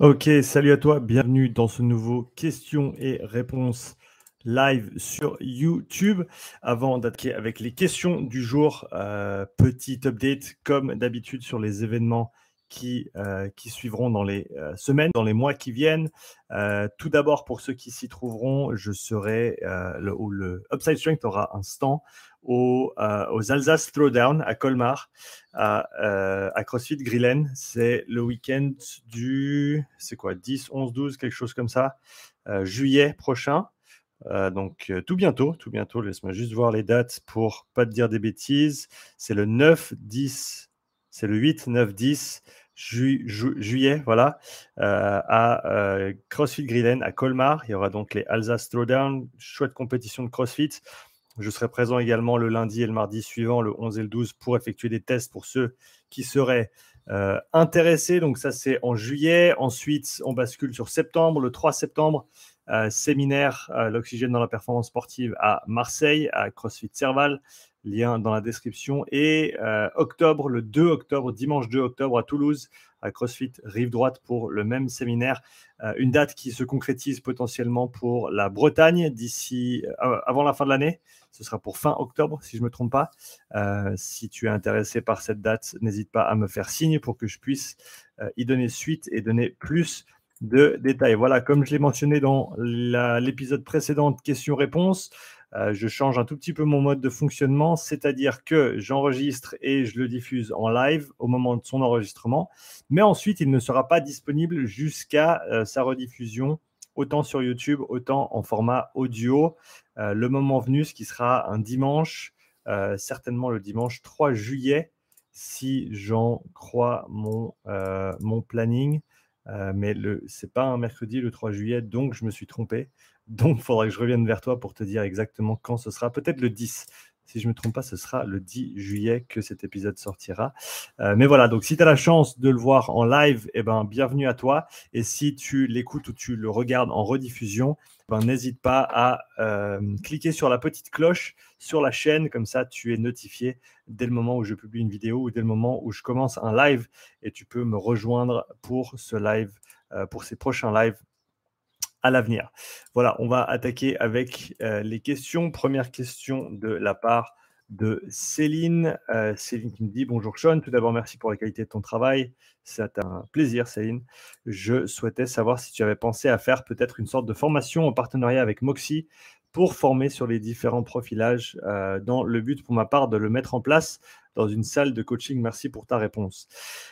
Ok, salut à toi, bienvenue dans ce nouveau questions et réponses live sur YouTube. Avant d'attaquer avec les questions du jour, euh, petit update comme d'habitude sur les événements qui, euh, qui suivront dans les euh, semaines, dans les mois qui viennent. tout d'abord, pour ceux qui s'y trouveront, je serai, le, le Upside Strength aura un stand au, aux Alsace Throwdown à Colmar, à, à CrossFit Grillen. C'est le week-end du, c'est quoi, 10, 11, 12, quelque chose comme ça, juillet prochain. donc tout bientôt, tout bientôt. Laisse-moi juste voir les dates pour pas te dire des bêtises. C'est le 9, 10, c'est le 8, 9, 10 juillet, voilà, euh, à euh, CrossFit Grillen à Colmar. Il y aura donc les Alsace Throwdown, chouette compétition de CrossFit. Je serai présent également le lundi et le mardi suivant, le 11 et le 12, pour effectuer des tests pour ceux qui seraient euh, intéressés. Donc ça, c'est en juillet. Ensuite, on bascule sur septembre, le 3 septembre. Séminaire l'oxygène dans la performance sportive à Marseille, à CrossFit Serval lien dans la description. Et euh, octobre, le 2 octobre, dimanche 2 octobre à Toulouse, à CrossFit Rive Droite pour le même séminaire. Euh, une date qui se concrétise potentiellement pour la Bretagne d'ici euh, avant la fin de l'année. Ce sera pour fin octobre, si je ne me trompe pas. si tu es intéressé par cette date, n'hésite pas à me faire signe pour que je puisse y donner suite et donner plus de détails. Voilà, comme je l'ai mentionné dans l'épisode précédent, questions-réponses. Euh, je change un tout petit peu mon mode de fonctionnement, c'est-à-dire que j'enregistre et je le diffuse en live au moment de son enregistrement, mais ensuite il ne sera pas disponible jusqu'à euh, sa rediffusion, autant sur YouTube, autant en format audio, euh, le moment venu, ce qui sera un dimanche, certainement le dimanche 3 juillet, si j'en crois mon, mon planning. Mais ce n'est pas un mercredi le 3 juillet, donc je me suis trompé. Donc, il faudra que je revienne vers toi pour te dire exactement quand ce sera. Peut-être le 10. Si je ne me trompe pas, ce sera le 10 juillet que cet épisode sortira. Euh, mais voilà, donc si tu as la chance de le voir en live, eh ben, bienvenue à toi. Et si tu l'écoutes ou tu le regardes en rediffusion, ben, n'hésite pas à euh, cliquer sur la petite cloche sur la chaîne. Comme ça, tu es notifié dès le moment où je publie une vidéo ou dès le moment où je commence un live. Et tu peux me rejoindre pour ce live, euh, pour ces prochains lives l'avenir. Voilà, on va attaquer avec euh, les questions. Première question de la part de Céline. Euh, Céline qui me dit Bonjour Sean, tout d'abord merci pour la qualité de ton travail. C'est un plaisir Céline. Je souhaitais savoir si tu avais pensé à faire peut-être une sorte de formation en partenariat avec Moxie pour former sur les différents profilages euh, dans le but pour ma part de le mettre en place dans une salle de coaching. Merci pour ta réponse.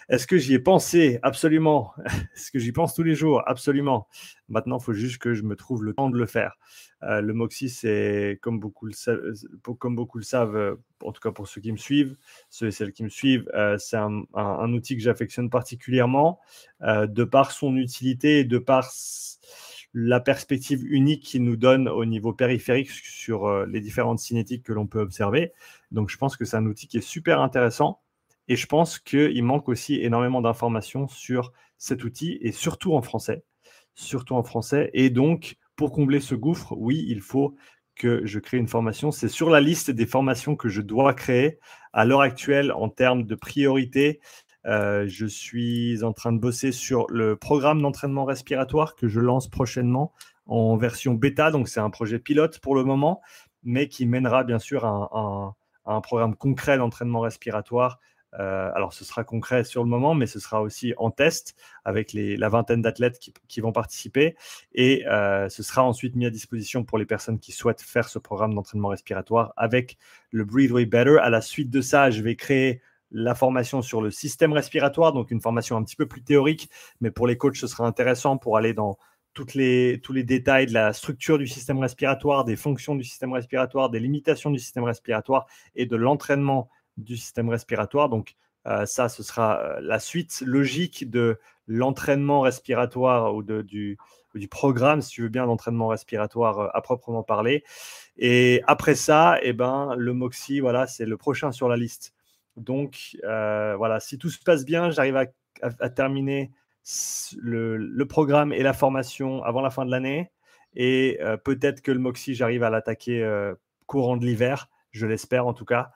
Est-ce que j'y ai pensé? Absolument. Est-ce que j'y pense tous les jours? Absolument. Maintenant, il faut juste que je me trouve le temps de le faire. Euh, le Moxie, c'est comme beaucoup le savent, euh, en tout cas pour ceux qui me suivent, ceux et celles qui me suivent, euh, c'est un, outil que j'affectionne particulièrement de par son utilité et de par la perspective unique qu'il nous donne au niveau périphérique sur les différentes cinétiques que l'on peut observer. Donc je pense que c'est un outil qui est super intéressant et je pense qu'il manque aussi énormément d'informations sur cet outil et surtout en français. Surtout en français. Et donc, pour combler ce gouffre, oui, il faut que je crée une formation. C'est sur la liste des formations que je dois créer à l'heure actuelle en termes de priorité euh, je suis en train de bosser sur le programme d'entraînement respiratoire que je lance prochainement en version bêta. Donc, c'est un projet pilote pour le moment, mais qui mènera bien sûr à un, programme concret d'entraînement respiratoire. Euh, alors, ce sera concret sur le moment, mais ce sera aussi en test avec la vingtaine d'athlètes qui, vont participer. Et euh, ce sera ensuite mis à disposition pour les personnes qui souhaitent faire ce programme d'entraînement respiratoire avec le Breathe Better. À la suite de ça, je vais créer la formation sur le système respiratoire, donc une formation un petit peu plus théorique, mais pour les coachs, ce sera intéressant pour aller dans toutes les, tous les détails de la structure du système respiratoire, des fonctions du système respiratoire, des limitations du système respiratoire et de l'entraînement du système respiratoire. Donc euh, ça, ce sera euh, la suite logique de l'entraînement respiratoire ou de, du, du programme, si tu veux bien, d'entraînement respiratoire euh, à proprement parler. Et après ça, eh ben, le MOXIE, voilà, c'est le prochain sur la liste. Donc voilà, si tout se passe bien, j'arrive à, terminer le, programme et la formation avant la fin de l'année. Et euh, peut-être que le Moxie, j'arrive à l'attaquer euh, courant de l'hiver, je l'espère en tout cas.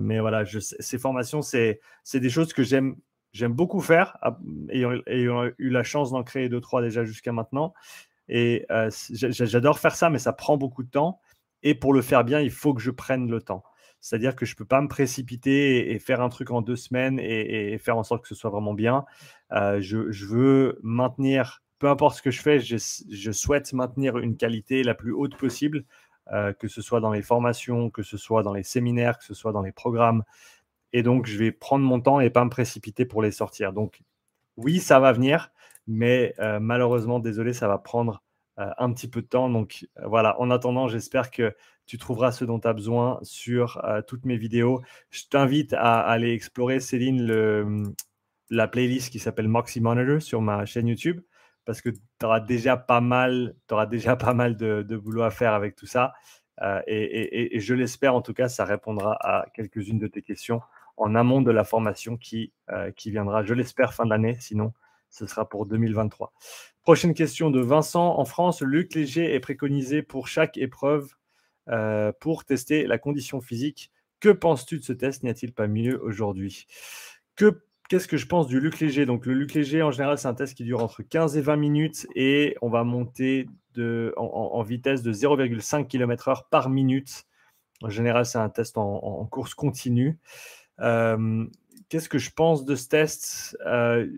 mais voilà, ces formations, c'est des choses que j'aime j'aime beaucoup faire, ayant, eu la chance d'en créer deux, trois déjà jusqu'à maintenant. Et euh, j'adore faire ça, mais ça prend beaucoup de temps. Et pour le faire bien, il faut que je prenne le temps. C'est-à-dire que je ne peux pas me précipiter et, faire un truc en deux semaines et, faire en sorte que ce soit vraiment bien. Euh, je, veux maintenir, peu importe ce que je fais, je, souhaite maintenir une qualité la plus haute possible, euh, que ce soit dans les formations, que ce soit dans les séminaires, que ce soit dans les programmes. Et donc, je vais prendre mon temps et pas me précipiter pour les sortir. Donc, oui, ça va venir, mais euh, malheureusement, désolé, ça va prendre un petit peu de temps. Donc voilà, en attendant, j'espère que tu trouveras ce dont tu as besoin sur toutes mes vidéos. Je t'invite à, aller explorer, Céline, la playlist qui s'appelle Moxie Monitor sur ma chaîne YouTube parce que tu auras déjà pas mal, déjà pas mal de, boulot à faire avec tout ça. et, je l'espère, en tout cas, ça répondra à quelques-unes de tes questions en amont de la formation qui, qui viendra, je l'espère, fin de l'année. Sinon, ce sera pour 2023. Prochaine question de Vincent. En France, Luc Léger est préconisé pour chaque épreuve euh, pour tester la condition physique. Que penses-tu de ce test? N'y a-t-il pas mieux aujourd'hui? Que, Qu'est-ce que je pense du Luc Léger? Donc, le Luc Léger, en général, c'est un test qui dure entre 15 et 20 minutes et on va monter en, vitesse de 0,5 km/h par minute. En général, c'est un test en, course continue. Euh, qu'est-ce que je pense de ce test? Euh,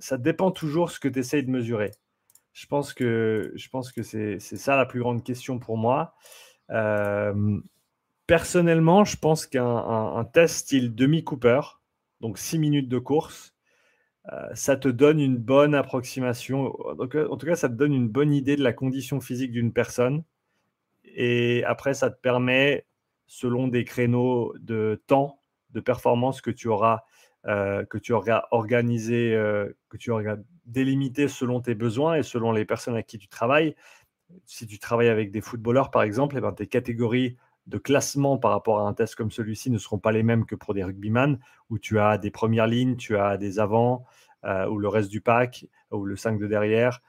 ça dépend toujours ce que tu essayes de mesurer. Je pense que, je pense que c'est, ça la plus grande question pour moi. Euh, personnellement, je pense qu'un test style demi-Cooper, donc 6 minutes de course, euh, ça te donne une bonne approximation. en tout cas, ça te donne une bonne idée de la condition physique d'une personne. Et après, ça te permet, selon des créneaux de temps, de performance que tu auras euh, que tu auras organisé, euh, que tu auras délimité selon tes besoins et selon les personnes avec qui tu travailles. Si tu travailles avec des footballeurs, par exemple, et eh ben, tes catégories de classement par rapport à un test comme celui-ci ne seront pas les mêmes que pour des rugbyman, où tu as des premières lignes, tu as des avants, euh, ou le reste du pack, ou le 5 de derrière,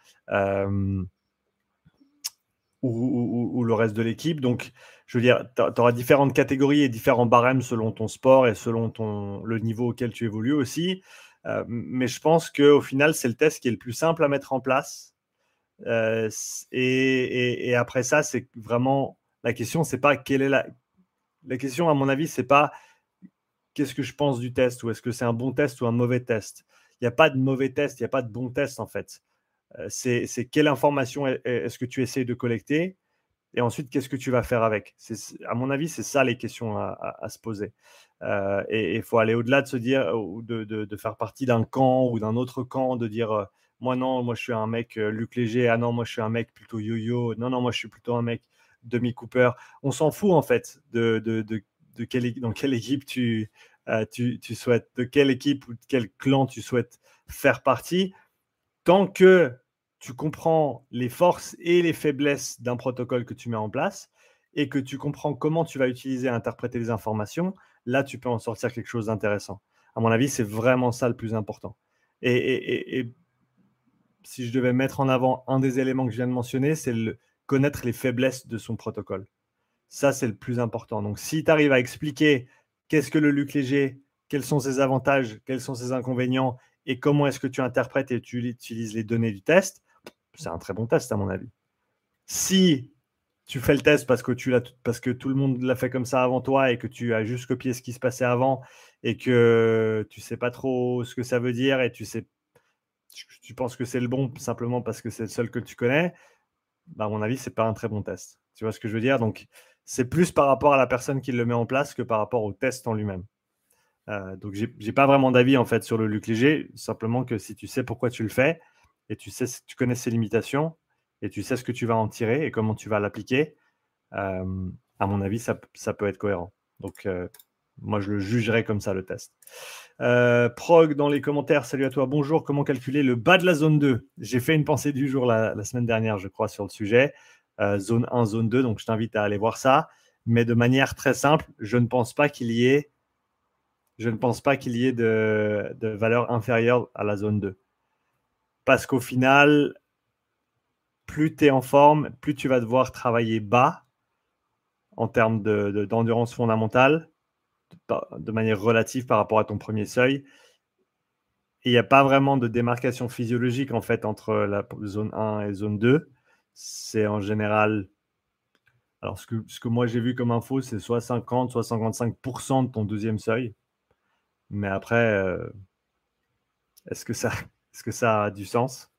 ou, le reste de l'équipe. Donc, je veux dire, tu auras différentes catégories et différents barèmes selon ton sport et selon ton, le niveau auquel tu évolues aussi. Euh, mais je pense qu'au final, c'est le test qui est le plus simple à mettre en place. Euh, et, après ça, c'est vraiment la question, c'est pas quelle est la. La question, à mon avis, c'est pas qu'est-ce que je pense du test ou est-ce que c'est un bon test ou un mauvais test. Il n'y a pas de mauvais test, il n'y a pas de bon test en fait. Euh, c'est quelle information est-ce que tu essayes de collecter? Et ensuite, qu'est-ce que tu vas faire avec? À mon avis, c'est ça les questions à, se poser. Euh, et il faut aller au-delà de se dire, ou de, faire partie d'un camp ou d'un autre camp, de dire, euh, moi non, moi je suis un mec euh, Luc Léger, ah non, moi je suis un mec plutôt yo-yo, non, non, moi je suis plutôt un mec demi-cooper. On s'en fout en fait de, de, dans quelle équipe tu, tu, tu, souhaites, de quelle équipe ou de quel clan tu souhaites faire partie. Tant que tu comprends les forces et les faiblesses d'un protocole que tu mets en place et que tu comprends comment tu vas utiliser et interpréter les informations, là, tu peux en sortir quelque chose d'intéressant. À mon avis, c'est vraiment ça le plus important. Et, si je devais mettre en avant un des éléments que je viens de mentionner, c'est connaître les faiblesses de son protocole. Ça, c'est le plus important. Donc, si tu arrives à expliquer qu'est-ce que le Luc léger, quels sont ses avantages, quels sont ses inconvénients et comment est-ce que tu interprètes et tu utilises les données du test, c'est un très bon test à mon avis. Si tu fais le test parce que, tu parce que tout le monde l'a fait comme ça avant toi et que tu as juste copié ce qui se passait avant et que tu sais pas trop ce que ça veut dire et tu sais tu, penses que c'est le bon simplement parce que c'est le seul que tu connais, bah à mon avis, c'est pas un très bon test. Tu vois ce que je veux dire? Donc, c'est plus par rapport à la personne qui le met en place que par rapport au test en lui-même. Euh, donc, j'ai pas vraiment d'avis en fait sur le Luc Léger, simplement que si tu sais pourquoi tu le fais, et tu connais ses limitations et tu sais ce que tu vas en tirer et comment tu vas l'appliquer, à mon avis, ça, peut être cohérent. Donc, moi, je le jugerai comme ça, le test. Prog dans les commentaires, salut à toi, bonjour. Comment calculer le bas de la zone 2 J'ai fait une pensée du jour la, semaine dernière, je crois, sur le sujet. zone 1, zone 2, donc je t'invite à aller voir ça. Mais de manière très simple, je ne pense pas qu'il y ait, je ne pense pas qu'il y ait de, de valeur inférieure à la zone 2. Parce qu'au final, plus tu es en forme, plus tu vas devoir travailler bas en termes d'endurance fondamentale, de, manière relative par rapport à ton premier seuil. il n'y a pas vraiment de démarcation physiologique en fait entre la zone 1 et zone 2. C'est en général. Alors, ce que, moi j'ai vu comme info, c'est soit 50, soit 55% de ton deuxième seuil. Mais après, euh, est-ce que, ça, est -ce que ça a du sens?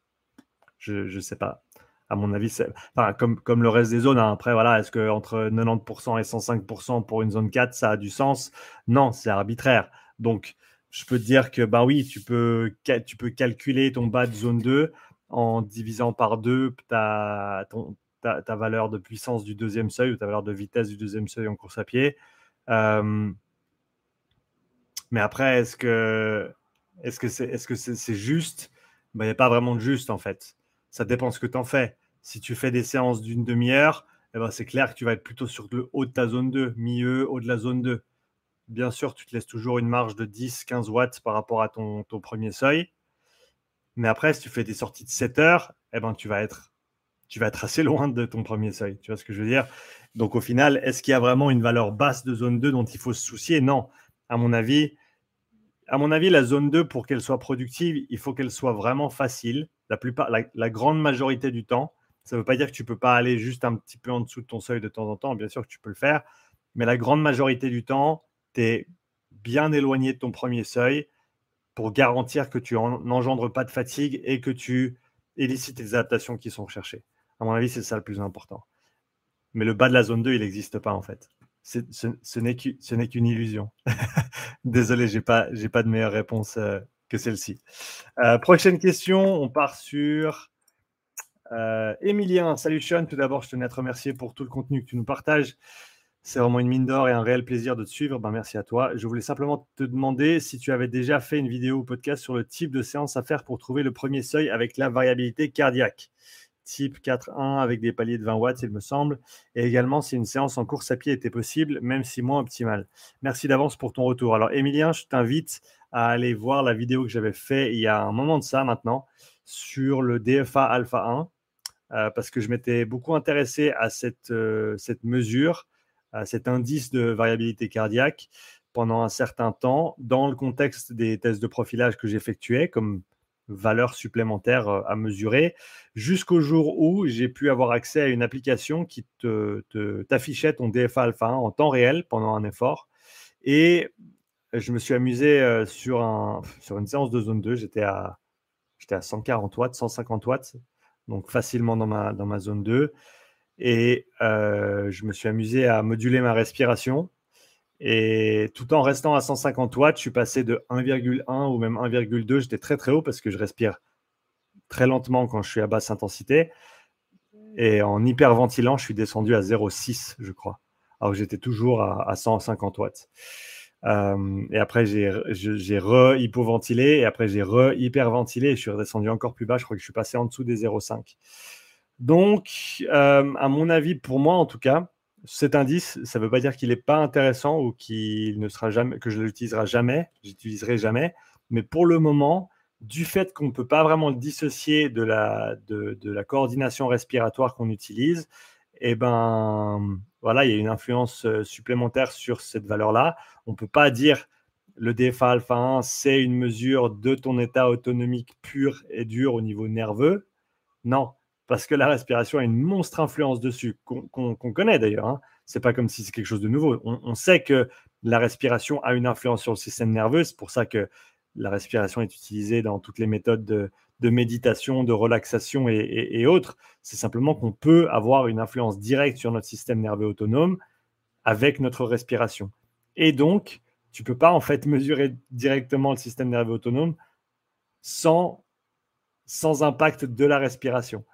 Je ne sais pas. À mon avis, enfin, comme, le reste des zones. Hein. Après, voilà, est-ce que entre 90% et 105% pour une zone 4, ça a du sens? Non, c'est arbitraire. Donc, je peux te dire que, ben oui, tu peux, tu peux calculer ton bas de zone 2 en divisant par deux ta, ta, valeur de puissance du deuxième seuil ou ta valeur de vitesse du deuxième seuil en course à pied. Euh, mais après, est-ce que est-ce que c'est est -ce c'est juste? Ben, Il n'y a pas vraiment de juste en fait. Ça dépend ce que tu en fais. Si tu fais des séances d'une demi-heure, eh ben, c'est clair que tu vas être plutôt sur le haut de ta zone 2, milieu, haut de la zone 2. Bien sûr, tu te laisses toujours une marge de 10-15 watts par rapport à ton, ton, premier seuil. Mais après, si tu fais des sorties de 7 heures, eh ben, tu, vas être, tu vas être assez loin de ton premier seuil. Tu vois ce que je veux dire? Donc au final, est-ce qu'il y a vraiment une valeur basse de zone 2 dont il faut se soucier? Non. À mon avis, à mon avis, la zone 2, pour qu'elle soit productive, il faut qu'elle soit vraiment facile. La, plupart, la, grande majorité du temps. Ça ne veut pas dire que tu ne peux pas aller juste un petit peu en dessous de ton seuil de temps en temps. Bien sûr que tu peux le faire. Mais la grande majorité du temps, tu es bien éloigné de ton premier seuil pour garantir que tu n'engendres pas de fatigue et que tu élicites les adaptations qui sont recherchées. À mon avis, c'est ça le plus important. Mais le bas de la zone 2, il n'existe pas en fait. Ce, n'est qu'une illusion. Désolé, je n'ai pas, pas de meilleure réponse euh, que celle-ci. Euh, prochaine question, on part sur euh, Emilien. Salut Sean, tout d'abord, je tenais à te remercier pour tout le contenu que tu nous partages. C'est vraiment une mine d'or et un réel plaisir de te suivre. Ben, merci à toi. Je voulais simplement te demander si tu avais déjà fait une vidéo ou podcast sur le type de séance à faire pour trouver le premier seuil avec la variabilité cardiaque. Type 4.1 avec des paliers de 20 watts, il me semble. Et également si une séance en course à pied était possible, même si moins optimale. Merci d'avance pour ton retour. Alors, Emilien, je t'invite à aller voir la vidéo que j'avais fait il y a un moment de ça maintenant sur le DFA Alpha 1. Euh, parce que je m'étais beaucoup intéressé à cette, euh, cette mesure cet indice de variabilité cardiaque pendant un certain temps dans le contexte des tests de profilage que j'effectuais comme valeur supplémentaire euh, à mesurer, jusqu'au jour où j'ai pu avoir accès à une application qui te, t'affichait ton DFA alpha 1 en temps réel pendant un effort. Et je me suis amusé euh, sur, un, sur une séance de zone 2, j'étais à, à 140 watts, 150 watts, donc facilement dans ma, dans ma zone 2. Et euh, je me suis amusé à moduler ma respiration. Et tout en restant à 150 watts, je suis passé de 1,1 ou même 1,2. J'étais très très haut parce que je respire très lentement quand je suis à basse intensité. Et en hyperventilant, je suis descendu à 0,6, je crois. Alors j'étais toujours à, 150 watts. Euh, et après, j'ai re-hypoventilé. Et après, j'ai re-hyperventilé. Et je suis redescendu encore plus bas. Je crois que je suis passé en dessous des 0,5. Donc, euh, à mon avis, pour moi en tout cas, cet indice, ça ne veut pas dire qu'il n'est pas intéressant ou qu'il ne sera jamais, que je l'utiliserai jamais, j'utiliserai jamais. Mais pour le moment, du fait qu'on ne peut pas vraiment le dissocier de la, de, la coordination respiratoire qu'on utilise, eh ben voilà, il y a une influence euh, supplémentaire sur cette valeur-là. On ne peut pas dire le DFA alpha 1, c'est une mesure de ton état autonomique pur et dur au niveau nerveux. Non, parce que la respiration a une monstre influence dessus, qu'on connaît d'ailleurs. Hein. C'est pas comme si c'est quelque chose de nouveau. On, sait que la respiration a une influence sur le système nerveux. C'est pour ça que la respiration est utilisée dans toutes les méthodes de, méditation, de relaxation et, autres. C'est simplement qu'on peut avoir une influence directe sur notre système nerveux autonome avec notre respiration. Et donc, tu peux pas en fait mesurer directement le système nerveux autonome sans, sans impact de la respiration.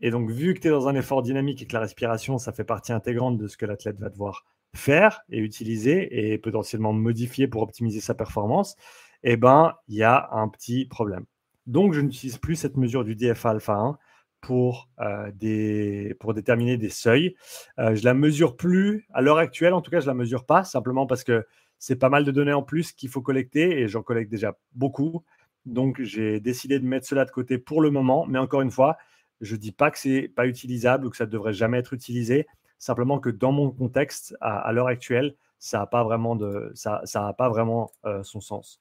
Et donc, vu que tu es dans un effort dynamique et que la respiration, ça fait partie intégrante de ce que l'athlète va devoir faire et utiliser et potentiellement modifier pour optimiser sa performance, eh ben, il y a un petit problème. Donc, je n'utilise plus cette mesure du DFA alpha 1 pour, euh, des, pour déterminer des seuils. Euh, je la mesure plus à l'heure actuelle, en tout cas, je la mesure pas, simplement parce que c'est pas mal de données en plus qu'il faut collecter et j'en collecte déjà beaucoup. Donc, j'ai décidé de mettre cela de côté pour le moment. Mais encore une fois, je ne dis pas que c'est pas utilisable ou que ça ne devrait jamais être utilisé. Simplement que dans mon contexte, à, l'heure actuelle, ça n'a pas vraiment, ça, ça pas vraiment son sens.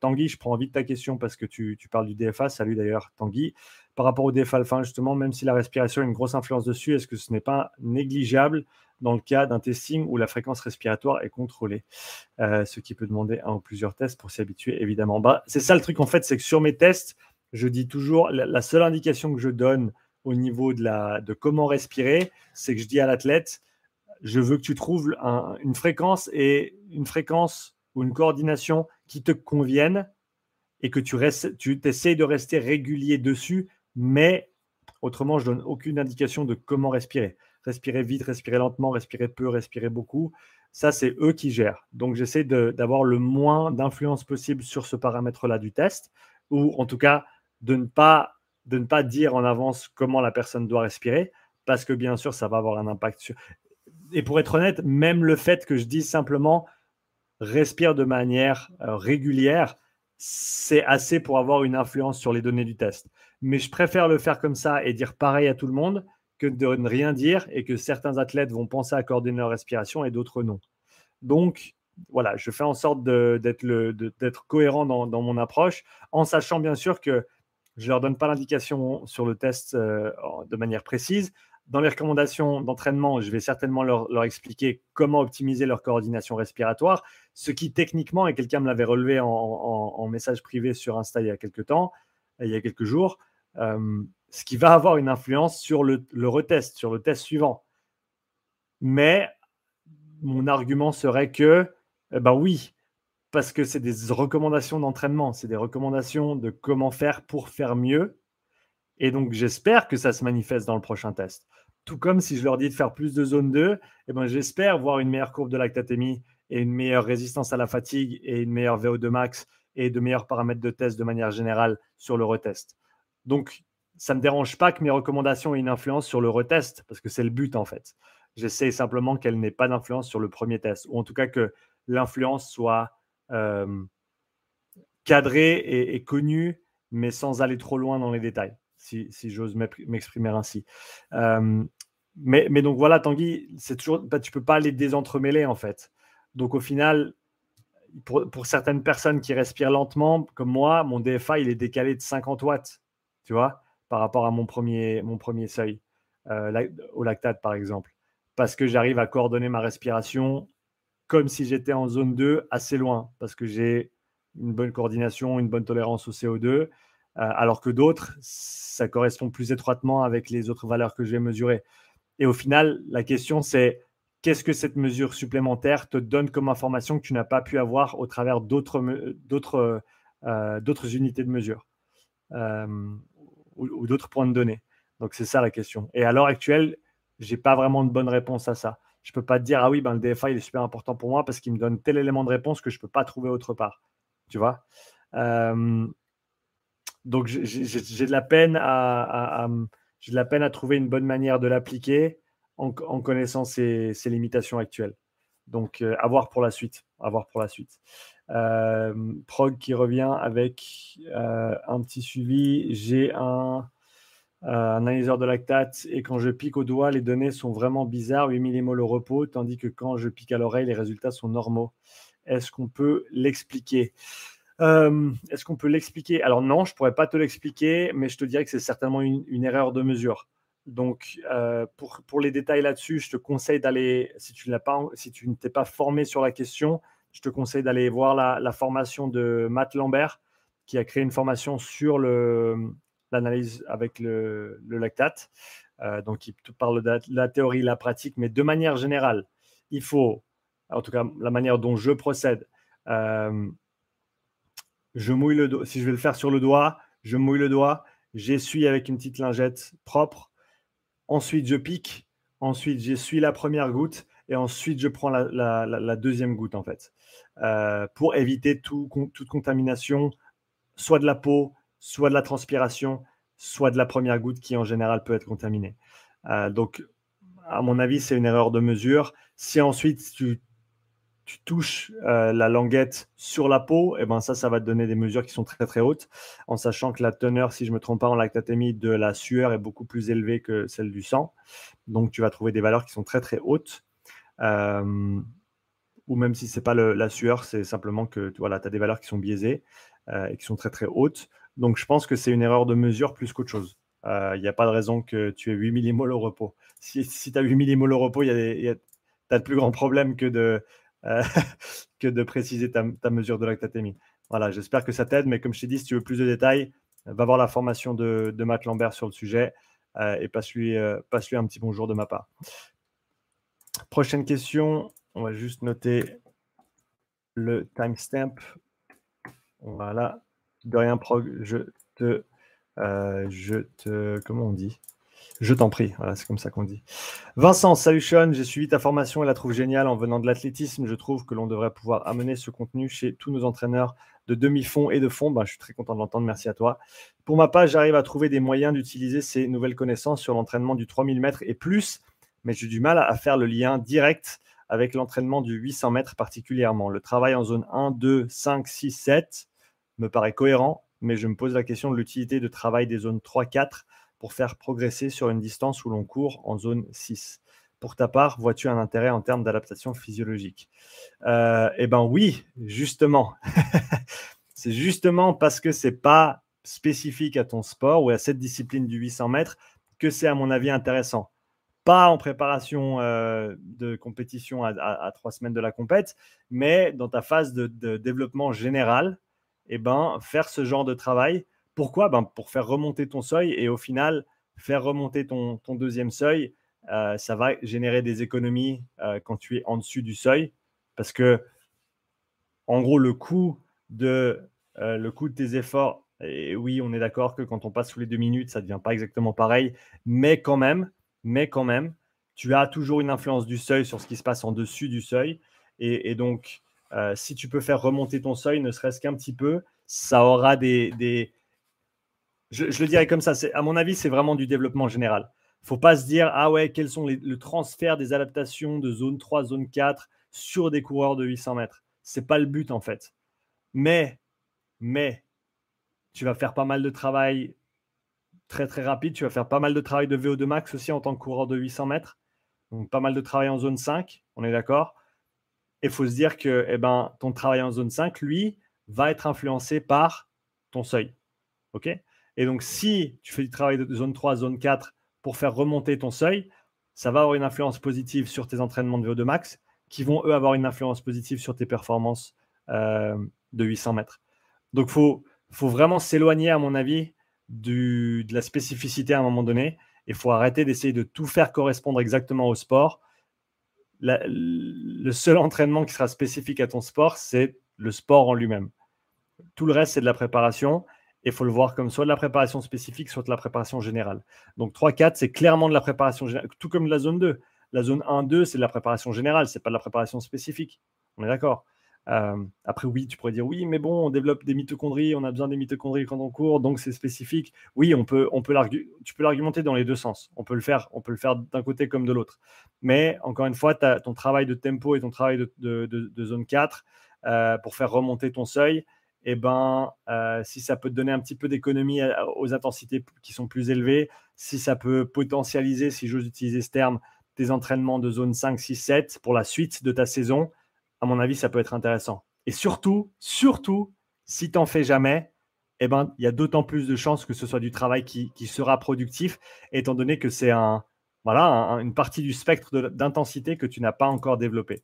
Tanguy, je prends de ta question parce que tu, tu parles du DFA. Salut d'ailleurs, Tanguy. Par rapport au DFA alpha, justement, même si la respiration a une grosse influence dessus, est-ce que ce n'est pas négligeable dans le cas d'un testing où la fréquence respiratoire est contrôlée? Euh, ce qui peut demander un ou plusieurs tests pour s'y habituer, évidemment. Bah, c'est ça le truc, en fait, c'est que sur mes tests, je dis toujours, la, seule indication que je donne au niveau de, la, de comment respirer, c'est que je dis à l'athlète, je veux que tu trouves une fréquence et une fréquence ou une coordination qui te convienne et que tu, restes, tu essayes de rester régulier dessus, mais autrement, je donne aucune indication de comment respirer respirer vite, respirer lentement, respirer peu, respirer beaucoup. Ça, c'est eux qui gèrent. Donc, j'essaie d'avoir le moins d'influence possible sur ce paramètre-là du test, ou en tout cas de ne, pas, de ne pas dire en avance comment la personne doit respirer, parce que bien sûr, ça va avoir un impact sur. Et pour être honnête, même le fait que je dise simplement respire de manière euh, régulière, c'est assez pour avoir une influence sur les données du test. Mais je préfère le faire comme ça et dire pareil à tout le monde que de ne rien dire et que certains athlètes vont penser à coordonner leur respiration et d'autres non. Donc, voilà, je fais en sorte d'être cohérent dans, mon approche, en sachant bien sûr que je ne leur donne pas l'indication sur le test euh, de manière précise. Dans les recommandations d'entraînement, je vais certainement leur, expliquer comment optimiser leur coordination respiratoire, ce qui techniquement, et quelqu'un me l'avait relevé en, message privé sur Insta il y a quelques temps, il y a quelques jours, euh, ce qui va avoir une influence sur le, retest, sur le test suivant. Mais mon argument serait que, eh ben oui, parce que c'est des recommandations d'entraînement, c'est des recommandations de comment faire pour faire mieux. Et donc, j'espère que ça se manifeste dans le prochain test. Tout comme si je leur dis de faire plus de zone 2, eh ben, j'espère voir une meilleure courbe de lactatémie et une meilleure résistance à la fatigue et une meilleure VO2 max et de meilleurs paramètres de test de manière générale sur le retest. Donc, ça ne me dérange pas que mes recommandations aient une influence sur le retest, parce que c'est le but en fait. J'essaie simplement qu'elle n'ait pas d'influence sur le premier test, ou en tout cas que l'influence soit cadrée et, connue, mais sans aller trop loin dans les détails, si, j'ose m'exprimer ainsi. Euh, mais, donc voilà, Tanguy, c'est toujours, bah, tu peux pas les désentremêler en fait. Donc au final, pour, pour, certaines personnes qui respirent lentement, comme moi, mon DFA, il est décalé de 50 watts, tu vois par rapport à mon premier, mon premier seuil, euh, au lactate par exemple, parce que j'arrive à coordonner ma respiration comme si j'étais en zone 2 assez loin, parce que j'ai une bonne coordination, une bonne tolérance au CO2, euh, alors que d'autres, ça correspond plus étroitement avec les autres valeurs que j'ai mesurées. Et au final, la question c'est qu'est-ce que cette mesure supplémentaire te donne comme information que tu n'as pas pu avoir au travers d'autres, euh, unités de mesure ou, d'autres points de données. Donc c'est ça la question. Et à l'heure actuelle, j'ai pas vraiment de bonne réponse à ça. Je peux pas te dire ah oui ben le DFA il est super important pour moi parce qu'il me donne tel élément de réponse que je peux pas trouver autre part. Tu vois? Euh, donc j'ai de la peine à, j'ai de la peine à trouver une bonne manière de l'appliquer en, connaissant ses, limitations actuelles. Donc euh, à voir pour la suite. À voir pour la suite. Euh, prog qui revient avec un petit suivi. J'ai un, analyseur de lactate et quand je pique au doigt, les données sont vraiment bizarres, 8 millimoles au repos, tandis que quand je pique à l'oreille, les résultats sont normaux. Est-ce qu'on peut l'expliquer? Est-ce qu'on peut l'expliquer? Alors non, je ne pourrais pas te l'expliquer, mais je te dirais que c'est certainement une, erreur de mesure. Donc, pour, pour, les détails là-dessus, je te conseille d'aller, si tu, pas, si tu ne t'es pas formé sur la question, je te conseille d'aller voir la, formation de Matt Lambert, qui a créé une formation sur l'analyse avec le, lactate. Euh, donc, il parle de la théorie, la pratique, mais de manière générale, il faut, en tout cas, la manière dont je procède, euh, je mouille le doigt. Si je vais le faire sur le doigt, je mouille le doigt, j'essuie avec une petite lingette propre. Ensuite, je pique. Ensuite, j'essuie la première goutte et ensuite je prends la, deuxième goutte en fait, euh, pour éviter toute contamination, soit de la peau, soit de la transpiration, soit de la première goutte qui en général peut être contaminée. Euh, donc, à mon avis, c'est une erreur de mesure. Si ensuite tu, touches euh, la languette sur la peau, eh ben ça, ça va te donner des mesures qui sont très très hautes, en sachant que la teneur, si je ne me trompe pas, en lactatémie de la sueur est beaucoup plus élevée que celle du sang. Donc, tu vas trouver des valeurs qui sont très très hautes. Euh, ou même si ce n'est pas la sueur, c'est simplement que voilà, tu as des valeurs qui sont biaisées et qui sont très très hautes. Donc je pense que c'est une erreur de mesure plus qu'autre chose. Il n'y a pas de raison que tu aies 8 millimoles au repos. Si, tu as 8 millimoles au repos, tu as de plus grands problèmes que de, que de préciser ta, mesure de lactatémie. Voilà, j'espère que ça t'aide, mais comme je t'ai dit, si tu veux plus de détails, va voir la formation de, Matt Lambert sur le sujet et passe-lui passe -lui un petit bonjour de ma part. Prochaine question, on va juste noter le timestamp. Voilà. De rien, je te, euh, je comment on dit? Je t'en prie. Voilà, c'est comme ça qu'on dit. Vincent, salut Sean, j'ai suivi ta formation et la trouve géniale en venant de l'athlétisme. Je trouve que l'on devrait pouvoir amener ce contenu chez tous nos entraîneurs de demi-fond et de fond. Ben, je suis très content de l'entendre. Merci à toi. Pour ma part, j'arrive à trouver des moyens d'utiliser ces nouvelles connaissances sur l'entraînement du 3000 mètres et plus mais j'ai du mal à faire le lien direct avec l'entraînement du 800 mètres particulièrement. Le travail en zone 1, 2, 5, 6, 7 me paraît cohérent, mais je me pose la question de l'utilité de travail des zones 3, 4 pour faire progresser sur une distance où l'on court en zone 6. Pour ta part, vois-tu un intérêt en termes d'adaptation physiologique? Euh, Eh bien oui, justement. c'est justement parce que c'est pas spécifique à ton sport ou à cette discipline du 800 mètres que c'est à mon avis intéressant pas en préparation euh, de compétition à, trois semaines de la compète, mais dans ta phase de, développement général, eh ben, faire ce genre de travail. Pourquoi? Ben, Pour faire remonter ton seuil et au final, faire remonter ton, ton deuxième seuil, euh, ça va générer des économies euh, quand tu es en dessus du seuil. Parce que, en gros, le coût de, le coût de tes efforts, et oui, on est d'accord que quand on passe sous les deux minutes, ça ne devient pas exactement pareil, mais quand même, mais quand même, tu as toujours une influence du seuil sur ce qui se passe en dessus du seuil. Et, donc, euh, si tu peux faire remonter ton seuil, ne serait-ce qu'un petit peu, ça aura des... Je, le dirais comme ça, à mon avis, c'est vraiment du développement général. Faut pas se dire, ah ouais, quels sont les, le transfert des adaptations de zone 3, zone 4 sur des coureurs de 800 mètres. Ce n'est pas le but en fait. Mais, mais, tu vas faire pas mal de travail très très rapide. Tu vas faire pas mal de travail de VO2 max aussi en tant que coureur de 800 mètres. Donc pas mal de travail en zone 5, on est d'accord. Et il faut se dire que eh ben, ton travail en zone 5, lui, va être influencé par ton seuil. OK? Et donc si tu fais du travail de zone 3, zone 4 pour faire remonter ton seuil, ça va avoir une influence positive sur tes entraînements de VO2 max qui vont eux avoir une influence positive sur tes performances euh, de 800 mètres. Donc il faut vraiment s'éloigner, à mon avis, de la spécificité à un moment donné. Il faut arrêter d'essayer de tout faire correspondre exactement au sport. Le seul entraînement qui sera spécifique à ton sport, c'est le sport en lui-même. Tout le reste, c'est de la préparation. Il faut le voir comme soit de la préparation spécifique, soit de la préparation générale. Donc 3-4, c'est clairement de la préparation générale, tout comme la zone 2. La zone 1-2, c'est de la préparation générale, c'est pas de la préparation spécifique. On est d'accord euh, après, oui, tu pourrais dire oui, mais bon, on développe des mitochondries, on a besoin des mitochondries quand on court, donc c'est spécifique. Oui, on peut, on peut tu peux l'argumenter dans les deux sens. On peut le faire, faire d'un côté comme de l'autre. Mais encore une fois, ton travail de tempo et ton travail de, zone 4 euh, pour faire remonter ton seuil. Eh ben, euh, si ça peut te donner un petit peu d'économie aux intensités qui sont plus élevées, si ça peut potentialiser, si j'ose utiliser ce terme, tes entraînements de zone 5, 6, 7 pour la suite de ta saison, à mon avis, ça peut être intéressant. Et surtout, surtout, si tu n'en fais jamais, eh ben, il y a d'autant plus de chances que ce soit du travail qui, sera productif, étant donné que c'est un, voilà, une partie du spectre d'intensité que tu n'as pas encore développé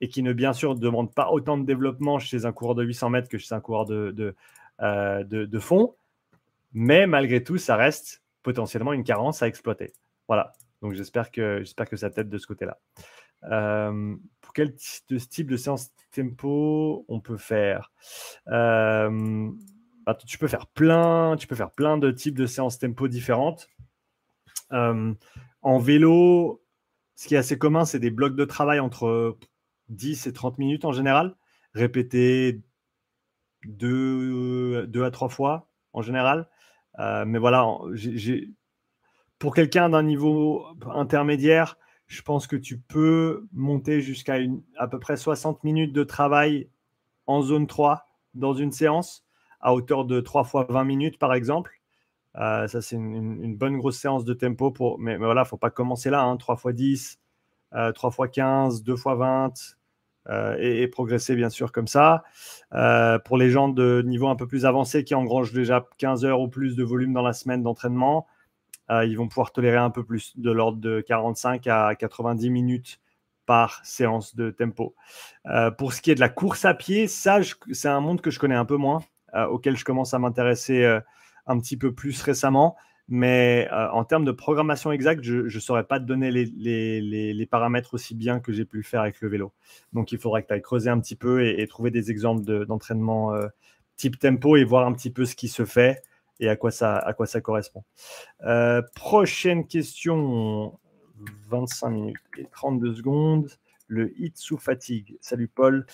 et qui ne, bien sûr, demande pas autant de développement chez un coureur de 800 mètres que chez un coureur euh, de fond. Mais malgré tout, ça reste potentiellement une carence à exploiter. Voilà. Donc j'espère que, que ça t'aide de ce côté-là. Euh, quel type de séance tempo on peut faire euh, Tu peux faire plein, tu peux faire plein de types de séances tempo différentes. Euh, en vélo, ce qui est assez commun, c'est des blocs de travail entre 10 et 30 minutes en général, répétés deux, deux à trois fois en général. mais voilà, pour quelqu'un d'un niveau intermédiaire, je pense que tu peux monter jusqu'à à peu près 60 minutes de travail en zone 3 dans une séance, à hauteur de 3 fois 20 minutes par exemple. Euh, ça, c'est une, bonne grosse séance de tempo. Pour, mais, voilà, il ne faut pas commencer là. 3 hein. fois 10, 3 euh, fois 15, 2 fois 20, et, progresser bien sûr comme ça. pour les gens de niveau un peu plus avancé qui engrangent déjà 15 heures ou plus de volume dans la semaine d'entraînement, ils vont pouvoir tolérer un peu plus, de l'ordre de 45 à 90 minutes par séance de tempo. pour ce qui est de la course à pied, ça, c'est un monde que je connais un peu moins, auquel je commence à m'intéresser un petit peu plus récemment. Mais euh, en termes de programmation exacte, je ne saurais pas te donner les, paramètres aussi bien que j'ai pu faire avec le vélo. Donc il faudrait que tu ailles creuser un petit peu et, trouver des exemples d'entraînement euh, type tempo et voir un petit peu ce qui se fait et à quoi ça, à quoi ça correspond. Euh, prochaine question, 25 minutes et 32 secondes. Le hit sous fatigue. Salut Paul.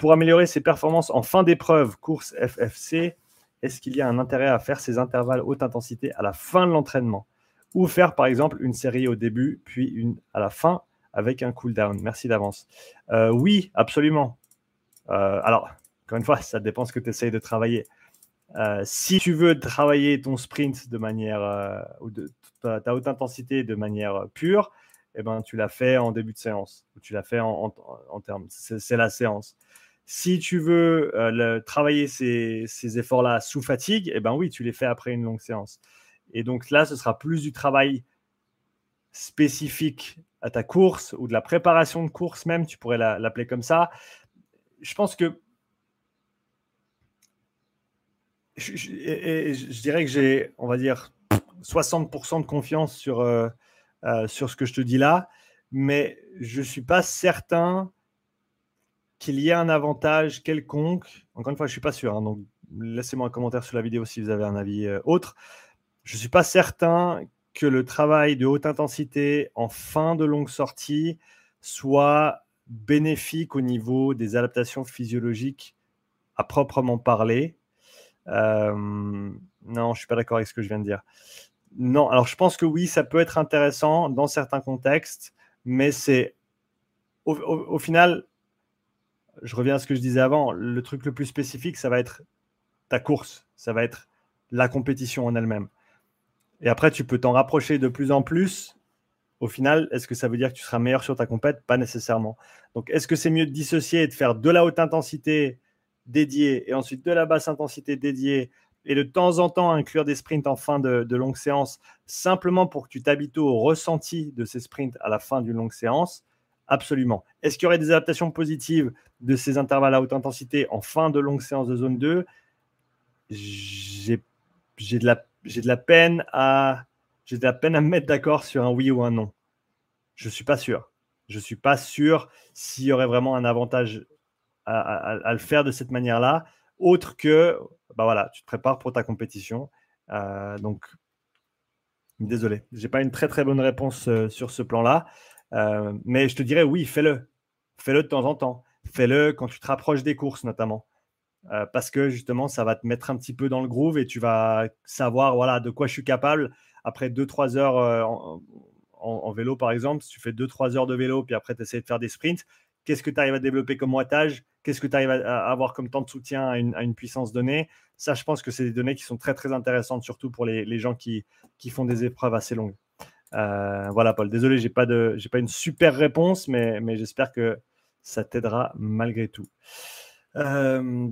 pour améliorer ses performances en fin d'épreuve, course FFC, est-ce qu'il y a un intérêt à faire ces intervalles haute intensité à la fin de l'entraînement Ou faire par exemple une série au début, puis une à la fin avec un cooldown? Merci d'avance. Euh, oui, absolument. Euh, alors, encore une fois, ça dépend ce que tu essayes de travailler. Euh, si tu veux travailler ton sprint de manière, ou de, ta, haute intensité de manière pure, eh ben, tu l'as fait en début de séance, ou tu l'as fait en, en termes, c'est la séance. Si tu veux euh, travailler ces, efforts-là sous fatigue, eh ben oui, tu les fais après une longue séance. Et donc là, ce sera plus du travail spécifique à ta course ou de la préparation de course même, tu pourrais l'appeler comme ça. Je pense que je, dirais que j'ai, on va dire, 60% de confiance sur, euh, euh, sur ce que je te dis là, mais je ne suis pas certain qu'il y ait un avantage quelconque. Encore une fois, je ne suis pas sûr. Hein, donc, laissez-moi un commentaire sur la vidéo si vous avez un avis euh, autre. Je ne suis pas certain que le travail de haute intensité en fin de longue sortie soit bénéfique au niveau des adaptations physiologiques à proprement parler. Euh, non, je suis pas d'accord avec ce que je viens de dire. Non, alors je pense que oui, ça peut être intéressant dans certains contextes, mais c'est au final, je reviens à ce que je disais avant, le truc le plus spécifique, ça va être ta course, ça va être la compétition en elle-même. Et après, tu peux t'en rapprocher de plus en plus. Au final, est-ce que ça veut dire que tu seras meilleur sur ta compète? Pas nécessairement. Donc, est-ce que c'est mieux de dissocier et de faire de la haute intensité dédiée et ensuite de la basse intensité dédiée et de temps en temps inclure des sprints en fin de, longue séance simplement pour que tu t'habitues au ressenti de ces sprints à la fin d'une longue séance Absolument. Est-ce qu'il y aurait des adaptations positives de ces intervalles à haute intensité en fin de longue séance de zone 2 J'ai de, la, de peine à j'ai de la peine à me mettre d'accord sur un oui ou un non. Je ne suis pas sûr. Je ne suis pas sûr s'il y aurait vraiment un avantage à, le faire de cette manière-là, autre que, bah voilà, tu te prépares pour ta compétition. Euh, donc, désolé, je n'ai pas une très très bonne réponse euh, sur ce plan-là. Euh, mais je te dirais, oui, fais-le. Fais-le de temps en temps. Fais-le quand tu te rapproches des courses, notamment. Parce que justement, ça va te mettre un petit peu dans le groove et tu vas savoir voilà, de quoi je suis capable. Après 2-3 heures euh, en, vélo, par exemple, si tu fais 2-3 heures de vélo, puis après tu essaies de faire des sprints, qu'est-ce que tu arrives à développer comme wattage? Qu'est-ce que tu arrives à, avoir comme temps de soutien à une, puissance donnée? Ça, je pense que c'est des données qui sont très, très intéressantes, surtout pour les, gens qui, qui font des épreuves assez longues. Euh, voilà, Paul. Désolé, j'ai pas pas une super réponse, mais, mais j'espère que ça t'aidera malgré tout. Euh,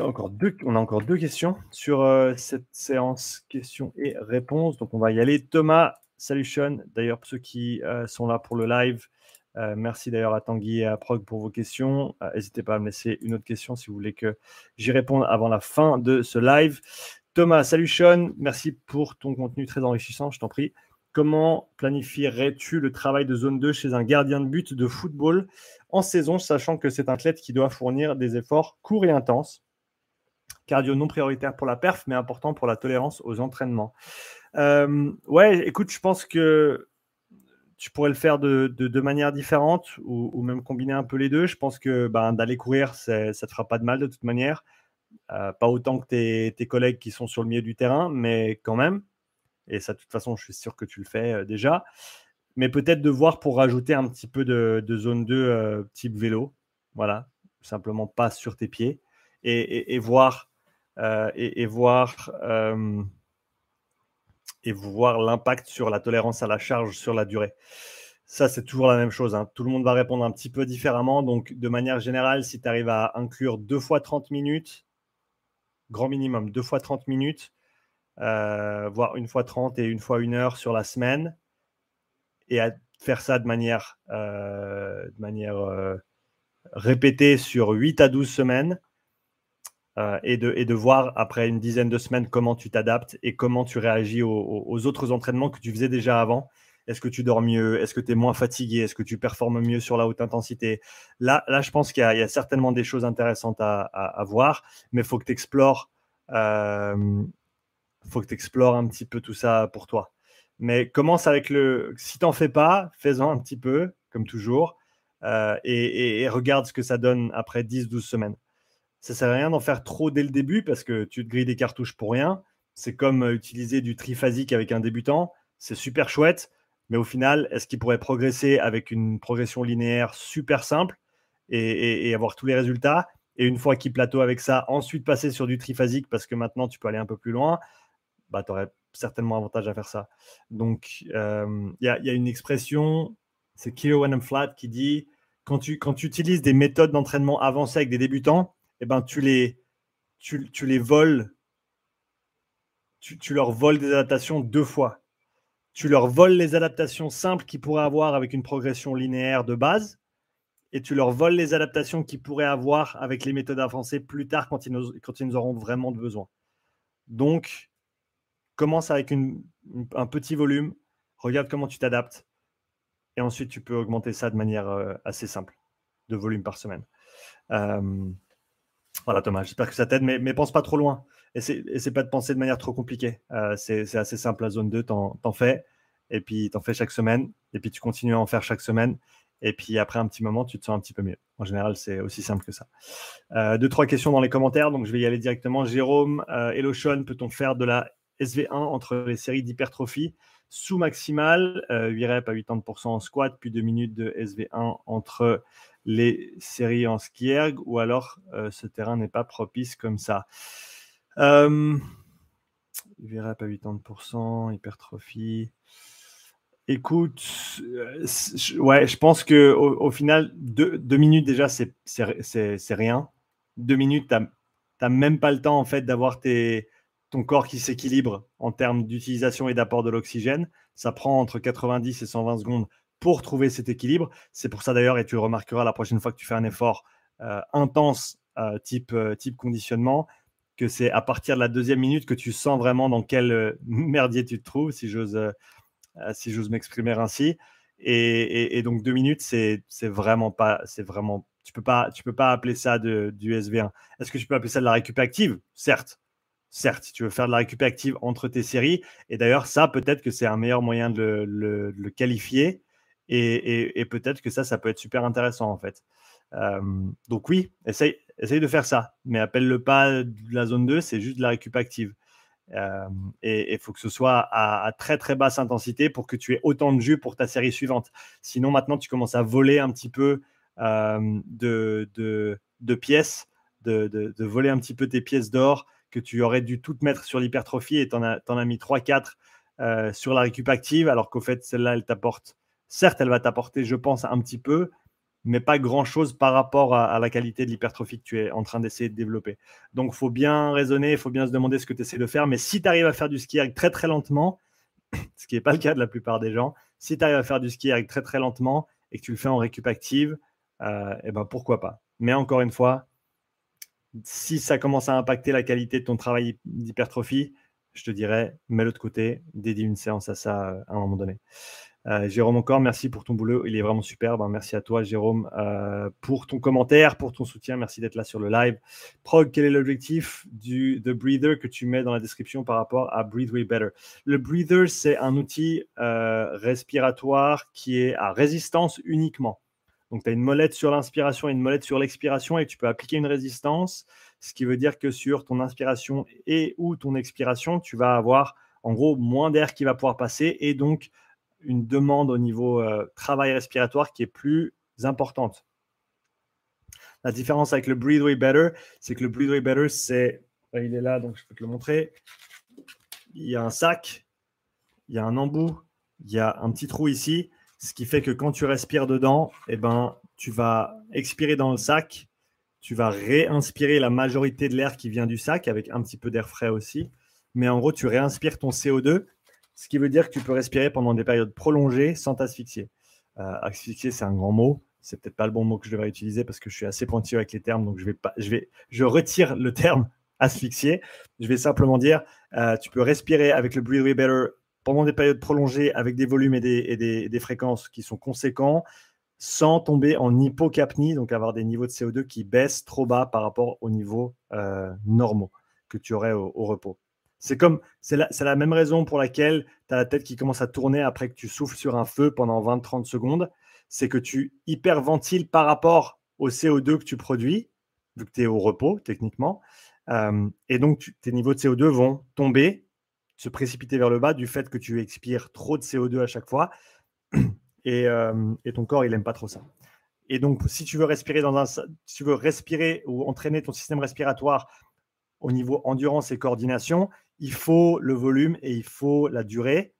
encore deux, on a encore deux questions sur euh, cette séance questions et réponses. Donc, on va y aller. Thomas, salut Sean. D'ailleurs, ceux qui sont là pour le live, merci d'ailleurs à Tanguy et à Prog pour vos questions. N'hésitez pas à me laisser une autre question si vous voulez que j'y réponde avant la fin de ce live. Thomas, salut Sean. Merci pour ton contenu très enrichissant, je t'en prie. Comment planifierais-tu le travail de zone 2 chez un gardien de but de football en saison, sachant que c'est un athlète qui doit fournir des efforts courts et intenses? Cardio non prioritaire pour la perf, mais important pour la tolérance aux entraînements. Euh, ouais, écoute, je pense que tu pourrais le faire de, de, manière différente ou, même combiner un peu les deux. Je pense que ben, d'aller courir, ça ne te fera pas de mal de toute manière. Euh, pas autant que tes, collègues qui sont sur le milieu du terrain, mais quand même. Et ça, de toute façon, je suis sûr que tu le fais euh, déjà. Mais peut-être de voir pour rajouter un petit peu de, zone 2 euh, type vélo. Voilà, simplement pas sur tes pieds. Et, voir, et voir l'impact sur la tolérance à la charge sur la durée. Ça, c'est toujours la même chose. Hein. Tout le monde va répondre un petit peu différemment. Donc, de manière générale, si tu arrives à inclure deux fois 30 minutes, grand minimum, deux fois 30 minutes, euh, voire une fois 30 et une fois une heure sur la semaine, et à faire ça de manière, euh, de manière euh, répétée sur 8 à 12 semaines, et, de, et de voir après une dizaine de semaines comment tu t'adaptes et comment tu réagis aux, autres entraînements que tu faisais déjà avant. Est-ce que tu dors mieux? Est-ce que tu es moins fatigué? Est-ce que tu performes mieux sur la haute intensité? Là, là, je pense qu'il y, a certainement des choses intéressantes à, à, voir, mais il faut que tu explores explores un petit peu tout ça pour toi. Mais commence avec le. Si tu n'en fais pas, fais-en un petit peu, comme toujours, euh, et, regarde ce que ça donne après 10-12 semaines. Ça sert à rien d'en faire trop dès le début parce que tu te grilles des cartouches pour rien. C'est comme euh, utiliser du triphasique avec un débutant. C'est super chouette, mais au final, est-ce qu'il pourrait progresser avec une progression linéaire super simple et, avoir tous les résultats? Et une fois qu'il plateau avec ça, ensuite passer sur du triphasique parce que maintenant tu peux aller un peu plus loin bah, tu aurais certainement avantage à faire ça. Donc, il y, a une expression, c'est Kilo Flat, qui dit quand tu, quand tu utilises des méthodes d'entraînement avancées avec des débutants, eh ben, tu, les, tu, tu les voles, tu, tu, leur voles des adaptations deux fois. Tu leur voles les adaptations simples qu'ils pourraient avoir avec une progression linéaire de base, et tu leur voles les adaptations qu'ils pourraient avoir avec les méthodes avancées plus tard quand ils, nous, quand ils nous auront vraiment besoin. Donc, commence avec un petit volume, regarde comment tu t'adaptes, et ensuite tu peux augmenter ça de manière euh, assez simple, de volume par semaine. Euh, voilà Thomas, j'espère que ça t'aide, mais, mais pense pas trop loin. Essaie, pas de penser de manière trop compliquée. Euh, c'est assez simple, la zone 2, t'en fais, et puis t'en fais chaque semaine, et puis tu continues à en faire chaque semaine, et puis après un petit moment, tu te sens un petit peu mieux. En général, c'est aussi simple que ça. deux, trois questions dans les commentaires, donc je vais y aller directement. Jérôme, Hello Sean, peut-on faire de la SV1 entre les séries d'hypertrophie? Sous maximal, 8 euh, reps à 80% en squat, puis 2 minutes de SV1 entre les séries en ski erg, ou alors euh, ce terrain n'est pas propice comme ça. Euh, 8 reps à 80%, hypertrophie. Écoute, euh, ouais, je pense que au, final, 2 minutes déjà, c'est rien. 2 minutes, tu n'as même pas le temps en fait d'avoir ton corps qui s'équilibre en termes d'utilisation et d'apport de l'oxygène. Ça prend entre 90 et 120 secondes pour trouver cet équilibre. C'est pour ça d'ailleurs, et tu le remarqueras la prochaine fois que tu fais un effort euh, intense euh, type, euh, type conditionnement, que c'est à partir de la deuxième minute que tu sens vraiment dans quel merdier tu te trouves, si j'ose si j'ose m'exprimer ainsi. Et, donc deux minutes, c'est vraiment pas, c'est vraiment, tu peux pas, tu peux pas appeler ça de, du SV1. Est-ce que tu peux appeler ça de la récup active? Certes, certes, si tu veux faire de la récup active entre tes séries. Et d'ailleurs, ça, peut-être que c'est un meilleur moyen de le, qualifier. Et, peut-être que ça, ça peut être super intéressant, en fait. Euh, donc oui, essaye, de faire ça. Mais appelle-le pas de la zone 2, c'est juste de la récup active. Euh, et il faut que ce soit à, très très basse intensité pour que tu aies autant de jus pour ta série suivante. Sinon, maintenant, tu commences à voler un petit peu euh, de, pièces, de, voler un petit peu tes pièces d'or que tu aurais dû tout mettre sur l'hypertrophie et tu en, as mis 3-4 euh, sur la récup active, alors qu'au fait, celle-là, elle t'apporte, certes, elle va t'apporter, je pense, un petit peu, mais pas grand-chose par rapport à, la qualité de l'hypertrophie que tu es en train d'essayer de développer. Donc, il faut bien raisonner, il faut bien se demander ce que tu essaies de faire, mais si tu arrives à faire du ski très très lentement, ce qui n'est pas le cas de la plupart des gens, si tu arrives à faire du ski très très lentement et que tu le fais en récup active, euh, eh ben pourquoi pas? Mais encore une fois, si ça commence à impacter la qualité de ton travail d'hypertrophie, je te dirais, mets l'autre côté, dédie une séance à ça euh, à un moment donné. Euh, Jérôme, encore, merci pour ton boulot. Il est vraiment superbe. Hein. Merci à toi, Jérôme, euh, pour ton commentaire, pour ton soutien. Merci d'être là sur le live. Prog, quel est l'objectif du The Breather que tu mets dans la description par rapport à Breathe Way Better? Le Breather, c'est un outil respiratoire qui est à résistance uniquement. Donc, tu as une molette sur l'inspiration et une molette sur l'expiration et tu peux appliquer une résistance, ce qui veut dire que sur ton inspiration et ou ton expiration, tu vas avoir en gros moins d'air qui va pouvoir passer et donc une demande au niveau euh, travail respiratoire qui est plus importante. La différence avec le Breathe Way Better, c'est que le Breathe Way Better, c'est. Il est là, donc je peux te le montrer. Il y a un sac, il y a un embout, il y a un petit trou ici Ce qui fait que quand tu respires dedans, eh ben, tu vas expirer dans le sac, tu vas réinspirer la majorité de l'air qui vient du sac avec un petit peu d'air frais aussi. Mais en gros, tu réinspires ton CO2, ce qui veut dire que tu peux respirer pendant des périodes prolongées sans t'asphyxier. Euh, asphyxier, c'est un grand mot. C'est peut-être pas le bon mot que je devrais utiliser parce que je suis assez pointilleux avec les termes, donc je vais pas, je retire le terme asphyxier. Je vais simplement dire, euh, tu peux respirer avec le Breathe Better pendant des périodes prolongées avec des volumes et des, fréquences qui sont conséquents sans tomber en hypocapnie, donc avoir des niveaux de CO2 qui baissent trop bas par rapport aux niveaux euh, normaux que tu aurais au, repos. C'est comme, c'est la, même raison pour laquelle tu as la tête qui commence à tourner après que tu souffles sur un feu pendant 20-30 secondes. C'est que tu hyperventiles par rapport au CO2 que tu produis, vu que tu es au repos techniquement. Euh, et donc, tes niveaux de CO2 vont tomber se précipiter vers le bas du fait que tu expires trop de CO2 à chaque fois. Euh, et, ton corps, il n'aime pas trop ça. Et donc, si tu veux respirer dans un, si tu veux respirer ou entraîner ton système respiratoire au niveau endurance et coordination, il faut le volume et il faut la durée.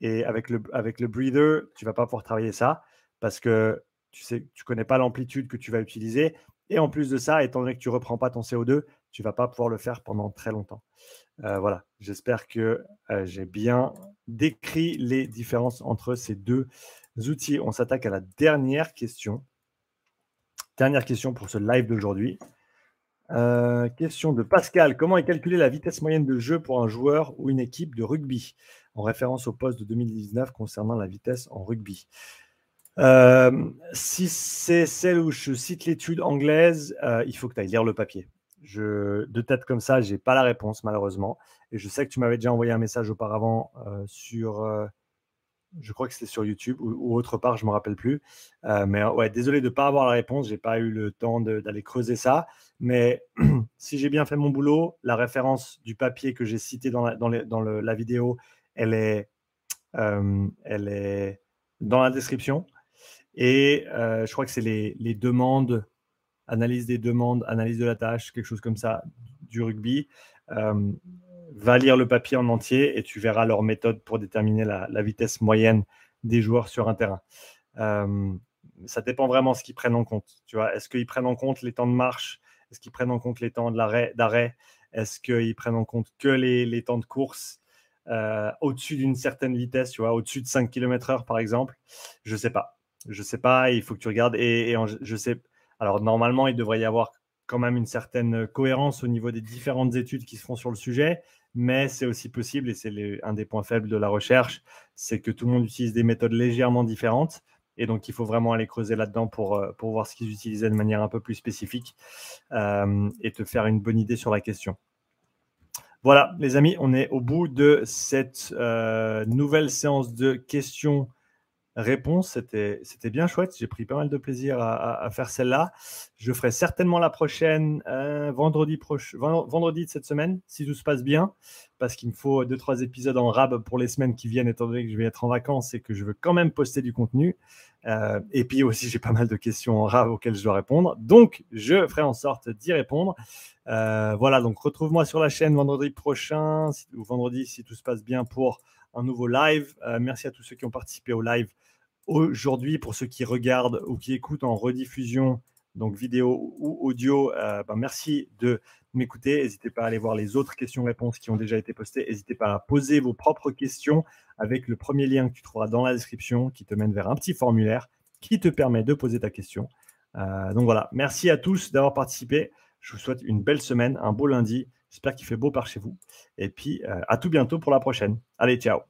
Et avec le, avec breather, tu vas pas pouvoir travailler ça parce que tu sais, tu connais pas l'amplitude que tu vas utiliser. Et en plus de ça, étant donné que tu reprends pas ton CO2, tu vas pas pouvoir le faire pendant très longtemps. Euh, voilà, j'espère que euh, j'ai bien décrit les différences entre ces deux outils. On s'attaque à la dernière question. Dernière question pour ce live d'aujourd'hui. Euh, question de Pascal. Comment est calculée la vitesse moyenne de jeu pour un joueur ou une équipe de rugby? En référence au poste de 2019 concernant la vitesse en rugby. si c'est celle où je cite l'étude anglaise, il faut que tu ailles lire le papier. De tête comme ça, j'ai pas la réponse malheureusement. Et je sais que tu m'avais déjà envoyé un message auparavant euh, sur, euh, je crois que c'était sur YouTube ou, autre part, je me rappelle plus. Euh, mais ouais, désolé de ne pas avoir la réponse. J'ai pas eu le temps d'aller creuser ça. Mais si j'ai bien fait mon boulot, la référence du papier que j'ai cité dans la, vidéo, elle est, elle est dans la description. Et je crois que c'est les demandes analyse des demandes, analyse de la tâche, quelque chose comme ça du rugby. Va lire le papier en entier et tu verras leur méthode pour déterminer la, vitesse moyenne des joueurs sur un terrain. Euh, ça dépend vraiment de ce qu'ils prennent en compte. Tu vois, est-ce qu'ils prennent en compte les temps de marche? Est-ce qu'ils prennent en compte les temps d'arrêt? Est-ce qu'ils prennent en compte que les, temps de course euh, au-dessus d'une certaine vitesse, tu vois, au-dessus de 5 km/h par exemple? Je ne sais pas. Je sais pas, il faut que tu regardes. Et je sais, alors normalement, il devrait y avoir quand même une certaine cohérence au niveau des différentes études qui se font sur le sujet, mais c'est aussi possible, et c'est un des points faibles de la recherche, c'est que tout le monde utilise des méthodes légèrement différentes. Et donc, il faut vraiment aller creuser là-dedans pour, euh, pour voir ce qu'ils utilisaient de manière un peu plus spécifique euh, et te faire une bonne idée sur la question. Voilà, les amis, on est au bout de cette euh, nouvelle séance de questions réponse. C'était, bien chouette. J'ai pris pas mal de plaisir à, faire celle-là. Je ferai certainement la prochaine euh, vendredi, vendredi de cette semaine, si tout se passe bien, parce qu'il me faut deux, trois épisodes en rab pour les semaines qui viennent, étant donné que je vais être en vacances et que je veux quand même poster du contenu. Euh, et puis aussi, j'ai pas mal de questions en rab auxquelles je dois répondre. Donc, je ferai en sorte d'y répondre. Euh, voilà, donc retrouve-moi sur la chaîne vendredi prochain, ou vendredi si tout se passe bien pour un nouveau live. merci à tous ceux qui ont participé au live aujourd'hui, pour ceux qui regardent ou qui écoutent en rediffusion, donc vidéo ou audio, euh, ben, merci de m'écouter. N'hésitez pas à aller voir les autres questions-réponses qui ont déjà été postées. N'hésitez pas à poser vos propres questions avec le premier lien que tu trouveras dans la description qui te mène vers un petit formulaire qui te permet de poser ta question. Euh, donc voilà, merci à tous d'avoir participé. Je vous souhaite une belle semaine, un beau lundi. J'espère qu'il fait beau par chez vous. Et puis, euh, à tout bientôt pour la prochaine. Allez, ciao